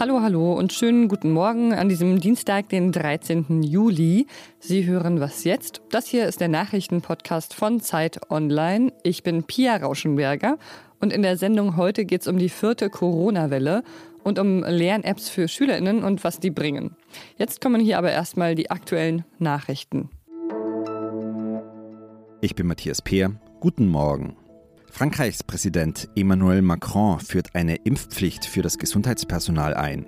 Hallo, hallo und schönen guten Morgen an diesem Dienstag, den 13. Juli. Sie hören was jetzt? Das hier ist der Nachrichtenpodcast von Zeit Online. Ich bin Pia Rauschenberger und in der Sendung heute geht es um die vierte Corona-Welle und um Lern-Apps für SchülerInnen und was die bringen. Jetzt kommen hier aber erstmal die aktuellen Nachrichten. Ich bin Matthias Peer. Guten Morgen. Frankreichs Präsident Emmanuel Macron führt eine Impfpflicht für das Gesundheitspersonal ein.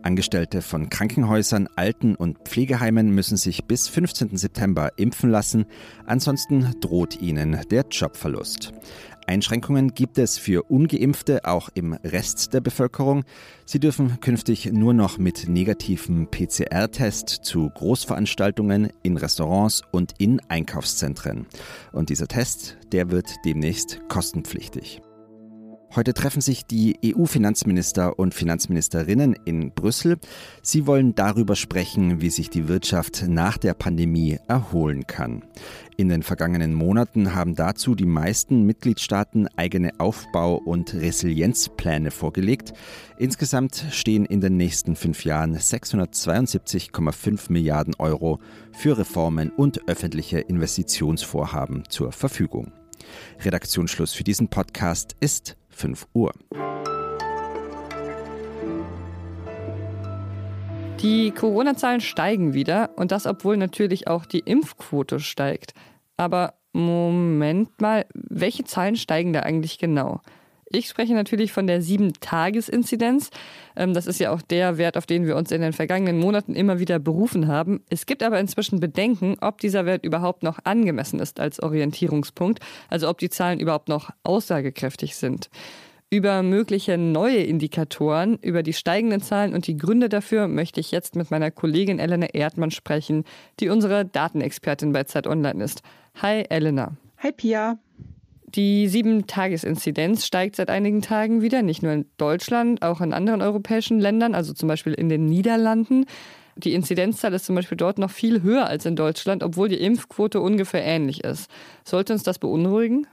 Angestellte von Krankenhäusern, Alten- und Pflegeheimen müssen sich bis 15. September impfen lassen, ansonsten droht ihnen der Jobverlust. Einschränkungen gibt es für ungeimpfte auch im Rest der Bevölkerung. Sie dürfen künftig nur noch mit negativem PCR-Test zu Großveranstaltungen, in Restaurants und in Einkaufszentren. Und dieser Test, der wird demnächst kostenpflichtig. Heute treffen sich die EU-Finanzminister und Finanzministerinnen in Brüssel. Sie wollen darüber sprechen, wie sich die Wirtschaft nach der Pandemie erholen kann. In den vergangenen Monaten haben dazu die meisten Mitgliedstaaten eigene Aufbau- und Resilienzpläne vorgelegt. Insgesamt stehen in den nächsten fünf Jahren 672,5 Milliarden Euro für Reformen und öffentliche Investitionsvorhaben zur Verfügung. Redaktionsschluss für diesen Podcast ist 5 Uhr. Die Corona-Zahlen steigen wieder und das, obwohl natürlich auch die Impfquote steigt. Aber Moment mal, welche Zahlen steigen da eigentlich genau? Ich spreche natürlich von der 7-Tages-Inzidenz. Ähm, das ist ja auch der Wert, auf den wir uns in den vergangenen Monaten immer wieder berufen haben. Es gibt aber inzwischen Bedenken, ob dieser Wert überhaupt noch angemessen ist als Orientierungspunkt, also ob die Zahlen überhaupt noch aussagekräftig sind. Über mögliche neue Indikatoren, über die steigenden Zahlen und die Gründe dafür möchte ich jetzt mit meiner Kollegin Elena Erdmann sprechen, die unsere Datenexpertin bei Zeit Online ist. Hi Elena. Hi Pia. Die Sieben-Tages-Inzidenz steigt seit einigen Tagen wieder, nicht nur in Deutschland, auch in anderen europäischen Ländern, also zum Beispiel in den Niederlanden. Die Inzidenzzahl ist zum Beispiel dort noch viel höher als in Deutschland, obwohl die Impfquote ungefähr ähnlich ist. Sollte uns das beunruhigen?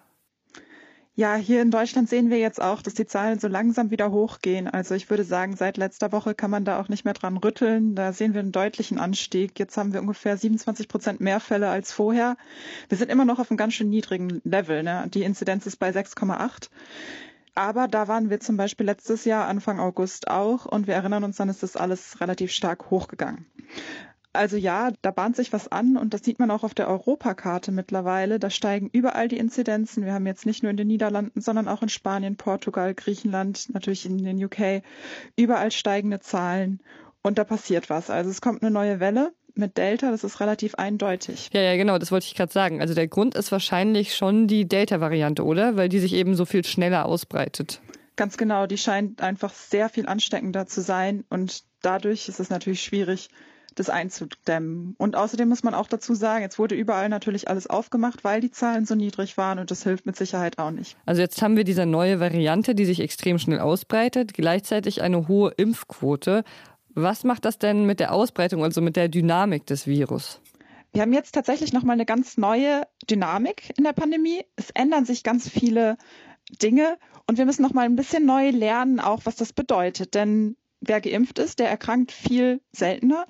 Ja, hier in Deutschland sehen wir jetzt auch, dass die Zahlen so langsam wieder hochgehen. Also ich würde sagen, seit letzter Woche kann man da auch nicht mehr dran rütteln. Da sehen wir einen deutlichen Anstieg. Jetzt haben wir ungefähr 27 Prozent mehr Fälle als vorher. Wir sind immer noch auf einem ganz schön niedrigen Level. Ne? Die Inzidenz ist bei 6,8. Aber da waren wir zum Beispiel letztes Jahr, Anfang August auch. Und wir erinnern uns, dann ist das alles relativ stark hochgegangen. Also ja, da bahnt sich was an und das sieht man auch auf der Europakarte mittlerweile. Da steigen überall die Inzidenzen. Wir haben jetzt nicht nur in den Niederlanden, sondern auch in Spanien, Portugal, Griechenland, natürlich in den UK, überall steigende Zahlen und da passiert was. Also es kommt eine neue Welle mit Delta, das ist relativ eindeutig. Ja, ja, genau, das wollte ich gerade sagen. Also der Grund ist wahrscheinlich schon die Delta-Variante, oder? Weil die sich eben so viel schneller ausbreitet. Ganz genau, die scheint einfach sehr viel ansteckender zu sein und dadurch ist es natürlich schwierig, das einzudämmen. Und außerdem muss man auch dazu sagen, jetzt wurde überall natürlich alles aufgemacht, weil die Zahlen so niedrig waren und das hilft mit Sicherheit auch nicht. Also jetzt haben wir diese neue Variante, die sich extrem schnell ausbreitet, gleichzeitig eine hohe Impfquote. Was macht das denn mit der Ausbreitung, also mit der Dynamik des Virus? Wir haben jetzt tatsächlich nochmal eine ganz neue Dynamik in der Pandemie. Es ändern sich ganz viele Dinge und wir müssen nochmal ein bisschen neu lernen, auch was das bedeutet. Denn wer geimpft ist, der erkrankt viel seltener.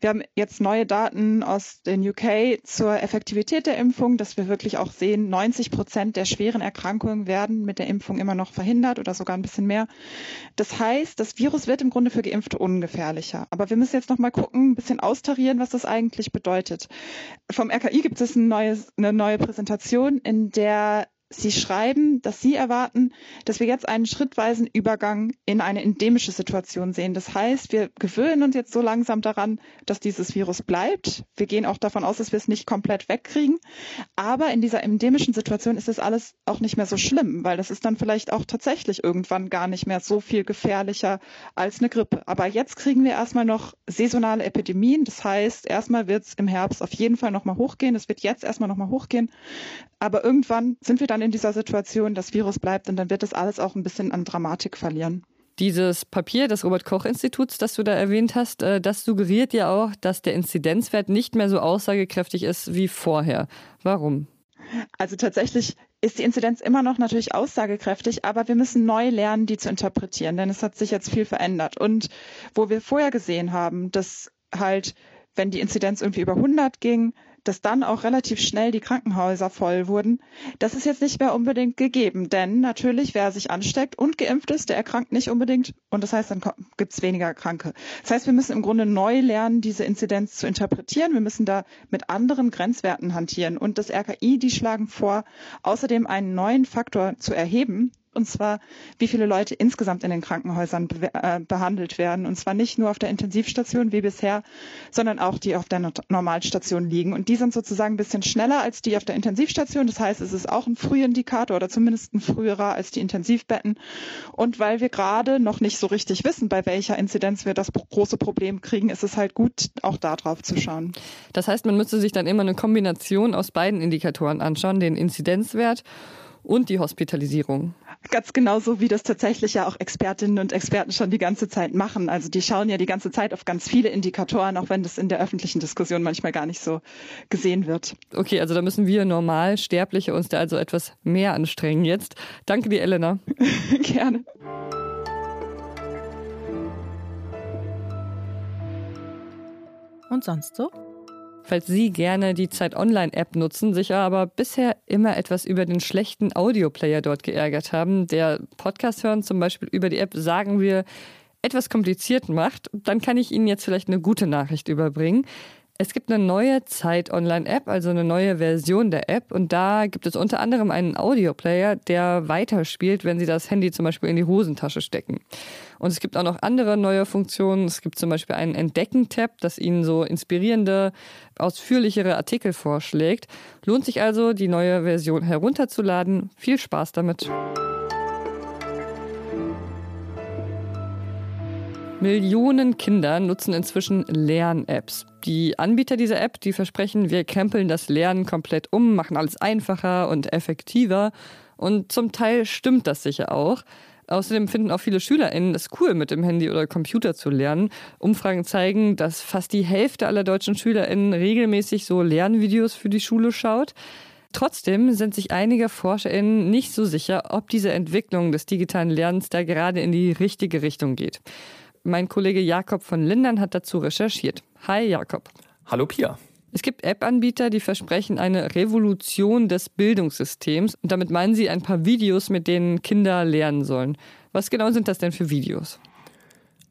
Wir haben jetzt neue Daten aus den UK zur Effektivität der Impfung, dass wir wirklich auch sehen, 90 Prozent der schweren Erkrankungen werden mit der Impfung immer noch verhindert oder sogar ein bisschen mehr. Das heißt, das Virus wird im Grunde für Geimpfte ungefährlicher. Aber wir müssen jetzt noch mal gucken, ein bisschen austarieren, was das eigentlich bedeutet. Vom RKI gibt es ein neues, eine neue Präsentation, in der Sie schreiben, dass Sie erwarten, dass wir jetzt einen schrittweisen Übergang in eine endemische Situation sehen. Das heißt, wir gewöhnen uns jetzt so langsam daran, dass dieses Virus bleibt. Wir gehen auch davon aus, dass wir es nicht komplett wegkriegen. Aber in dieser endemischen Situation ist das alles auch nicht mehr so schlimm, weil das ist dann vielleicht auch tatsächlich irgendwann gar nicht mehr so viel gefährlicher als eine Grippe. Aber jetzt kriegen wir erstmal noch saisonale Epidemien. Das heißt, erstmal wird es im Herbst auf jeden Fall nochmal hochgehen. Es wird jetzt erstmal nochmal hochgehen. Aber irgendwann sind wir dann in dieser Situation, das Virus bleibt und dann wird das alles auch ein bisschen an Dramatik verlieren. Dieses Papier des Robert Koch Instituts, das du da erwähnt hast, äh, das suggeriert ja auch, dass der Inzidenzwert nicht mehr so aussagekräftig ist wie vorher. Warum? Also tatsächlich ist die Inzidenz immer noch natürlich aussagekräftig, aber wir müssen neu lernen, die zu interpretieren, denn es hat sich jetzt viel verändert. Und wo wir vorher gesehen haben, dass halt, wenn die Inzidenz irgendwie über 100 ging, dass dann auch relativ schnell die Krankenhäuser voll wurden, das ist jetzt nicht mehr unbedingt gegeben. Denn natürlich, wer sich ansteckt und geimpft ist, der erkrankt nicht unbedingt. Und das heißt, dann gibt es weniger Kranke. Das heißt, wir müssen im Grunde neu lernen, diese Inzidenz zu interpretieren. Wir müssen da mit anderen Grenzwerten hantieren. Und das RKI, die schlagen vor, außerdem einen neuen Faktor zu erheben, und zwar wie viele Leute insgesamt in den Krankenhäusern be äh, behandelt werden. Und zwar nicht nur auf der Intensivstation wie bisher, sondern auch die auf der Normalstation liegen. Und die sind sozusagen ein bisschen schneller als die auf der Intensivstation. Das heißt, es ist auch ein Frühindikator oder zumindest ein früherer als die Intensivbetten. Und weil wir gerade noch nicht so richtig wissen, bei welcher Inzidenz wir das große Problem kriegen, ist es halt gut, auch da drauf zu schauen. Das heißt, man müsste sich dann immer eine Kombination aus beiden Indikatoren anschauen, den Inzidenzwert und die Hospitalisierung. Ganz genauso wie das tatsächlich ja auch Expertinnen und Experten schon die ganze Zeit machen. Also die schauen ja die ganze Zeit auf ganz viele Indikatoren, auch wenn das in der öffentlichen Diskussion manchmal gar nicht so gesehen wird. Okay, also da müssen wir normal Sterbliche uns da also etwas mehr anstrengen jetzt. Danke dir, Elena. Gerne. Und sonst so? Falls Sie gerne die Zeit Online-App nutzen, sich aber bisher immer etwas über den schlechten Audioplayer dort geärgert haben, der Podcast hören zum Beispiel über die App, sagen wir, etwas kompliziert macht, dann kann ich Ihnen jetzt vielleicht eine gute Nachricht überbringen. Es gibt eine neue Zeit-Online-App, also eine neue Version der App. Und da gibt es unter anderem einen Audioplayer, der weiterspielt, wenn Sie das Handy zum Beispiel in die Hosentasche stecken. Und es gibt auch noch andere neue Funktionen. Es gibt zum Beispiel einen Entdecken-Tab, das Ihnen so inspirierende, ausführlichere Artikel vorschlägt. Lohnt sich also, die neue Version herunterzuladen. Viel Spaß damit. Millionen Kinder nutzen inzwischen Lern-Apps. Die Anbieter dieser App, die versprechen, wir krempeln das Lernen komplett um, machen alles einfacher und effektiver. Und zum Teil stimmt das sicher auch. Außerdem finden auch viele SchülerInnen es cool, mit dem Handy oder Computer zu lernen. Umfragen zeigen, dass fast die Hälfte aller deutschen SchülerInnen regelmäßig so Lernvideos für die Schule schaut. Trotzdem sind sich einige ForscherInnen nicht so sicher, ob diese Entwicklung des digitalen Lernens da gerade in die richtige Richtung geht. Mein Kollege Jakob von Lindern hat dazu recherchiert. Hi Jakob. Hallo Pia. Es gibt App-Anbieter, die versprechen eine Revolution des Bildungssystems. Und damit meinen sie ein paar Videos, mit denen Kinder lernen sollen. Was genau sind das denn für Videos?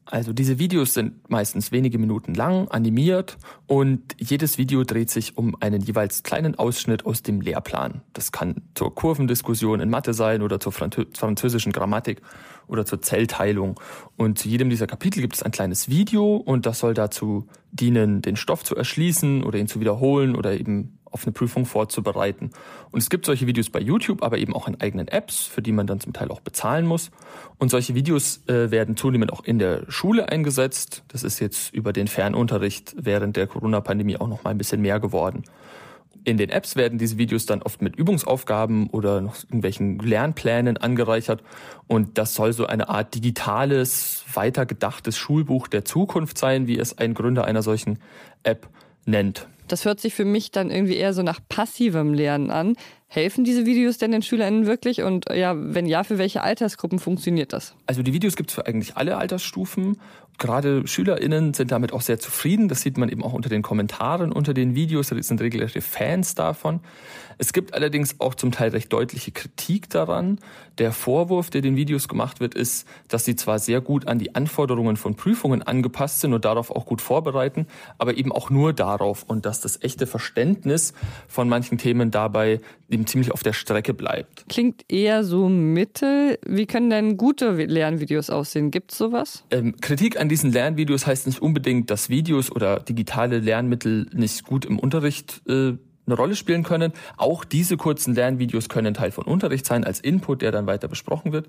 Also diese Videos sind meistens wenige Minuten lang, animiert und jedes Video dreht sich um einen jeweils kleinen Ausschnitt aus dem Lehrplan. Das kann zur Kurvendiskussion in Mathe sein oder zur französischen Grammatik oder zur Zellteilung. Und zu jedem dieser Kapitel gibt es ein kleines Video und das soll dazu dienen, den Stoff zu erschließen oder ihn zu wiederholen oder eben auf eine Prüfung vorzubereiten. Und es gibt solche Videos bei YouTube, aber eben auch in eigenen Apps, für die man dann zum Teil auch bezahlen muss. Und solche Videos äh, werden zunehmend auch in der Schule eingesetzt. Das ist jetzt über den Fernunterricht während der Corona-Pandemie auch noch mal ein bisschen mehr geworden. In den Apps werden diese Videos dann oft mit Übungsaufgaben oder noch irgendwelchen Lernplänen angereichert. Und das soll so eine Art digitales, weitergedachtes Schulbuch der Zukunft sein, wie es ein Gründer einer solchen App nennt. Das hört sich für mich dann irgendwie eher so nach passivem Lernen an. Helfen diese Videos denn den SchülerInnen wirklich? Und ja, wenn ja, für welche Altersgruppen funktioniert das? Also die Videos gibt es für eigentlich alle Altersstufen. Gerade SchülerInnen sind damit auch sehr zufrieden. Das sieht man eben auch unter den Kommentaren unter den Videos. Da sind regelrechte Fans davon. Es gibt allerdings auch zum Teil recht deutliche Kritik daran. Der Vorwurf, der den Videos gemacht wird, ist, dass sie zwar sehr gut an die Anforderungen von Prüfungen angepasst sind und darauf auch gut vorbereiten, aber eben auch nur darauf und dass das echte Verständnis von manchen Themen dabei eben ziemlich auf der Strecke bleibt. Klingt eher so mittel. Wie können denn gute Lernvideos aussehen? Gibt es sowas? Ähm, Kritik an diesen Lernvideos heißt nicht unbedingt, dass Videos oder digitale Lernmittel nicht gut im Unterricht äh, eine Rolle spielen können. Auch diese kurzen Lernvideos können Teil von Unterricht sein, als Input, der dann weiter besprochen wird.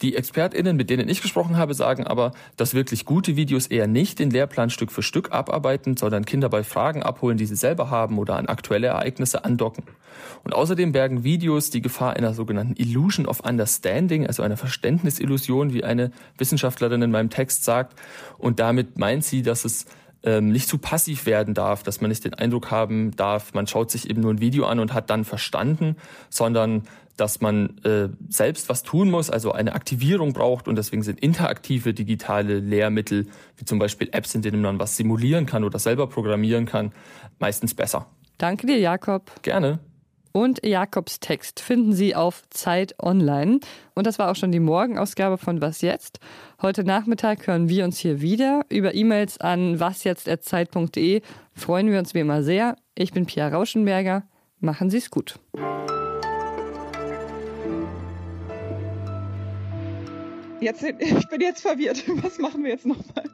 Die ExpertInnen, mit denen ich gesprochen habe, sagen aber, dass wirklich gute Videos eher nicht den Lehrplan Stück für Stück abarbeiten, sondern Kinder bei Fragen abholen, die sie selber haben oder an aktuelle Ereignisse andocken. Und außerdem bergen Videos die Gefahr einer sogenannten Illusion of Understanding, also einer Verständnisillusion, wie eine Wissenschaftlerin in meinem Text sagt. Und damit meint sie, dass es ähm, nicht zu passiv werden darf, dass man nicht den Eindruck haben darf, man schaut sich eben nur ein Video an und hat dann verstanden, sondern dass man äh, selbst was tun muss, also eine Aktivierung braucht und deswegen sind interaktive digitale Lehrmittel, wie zum Beispiel Apps, in denen man was simulieren kann oder selber programmieren kann, meistens besser. Danke dir, Jakob. Gerne. Und Jakobs Text finden Sie auf Zeit Online. Und das war auch schon die Morgenausgabe von Was jetzt? Heute Nachmittag hören wir uns hier wieder. Über E-Mails an wasjetzt.zeit.de freuen wir uns wie immer sehr. Ich bin Pia Rauschenberger. Machen Sie es gut. Jetzt, ich bin jetzt verwirrt. Was machen wir jetzt nochmal?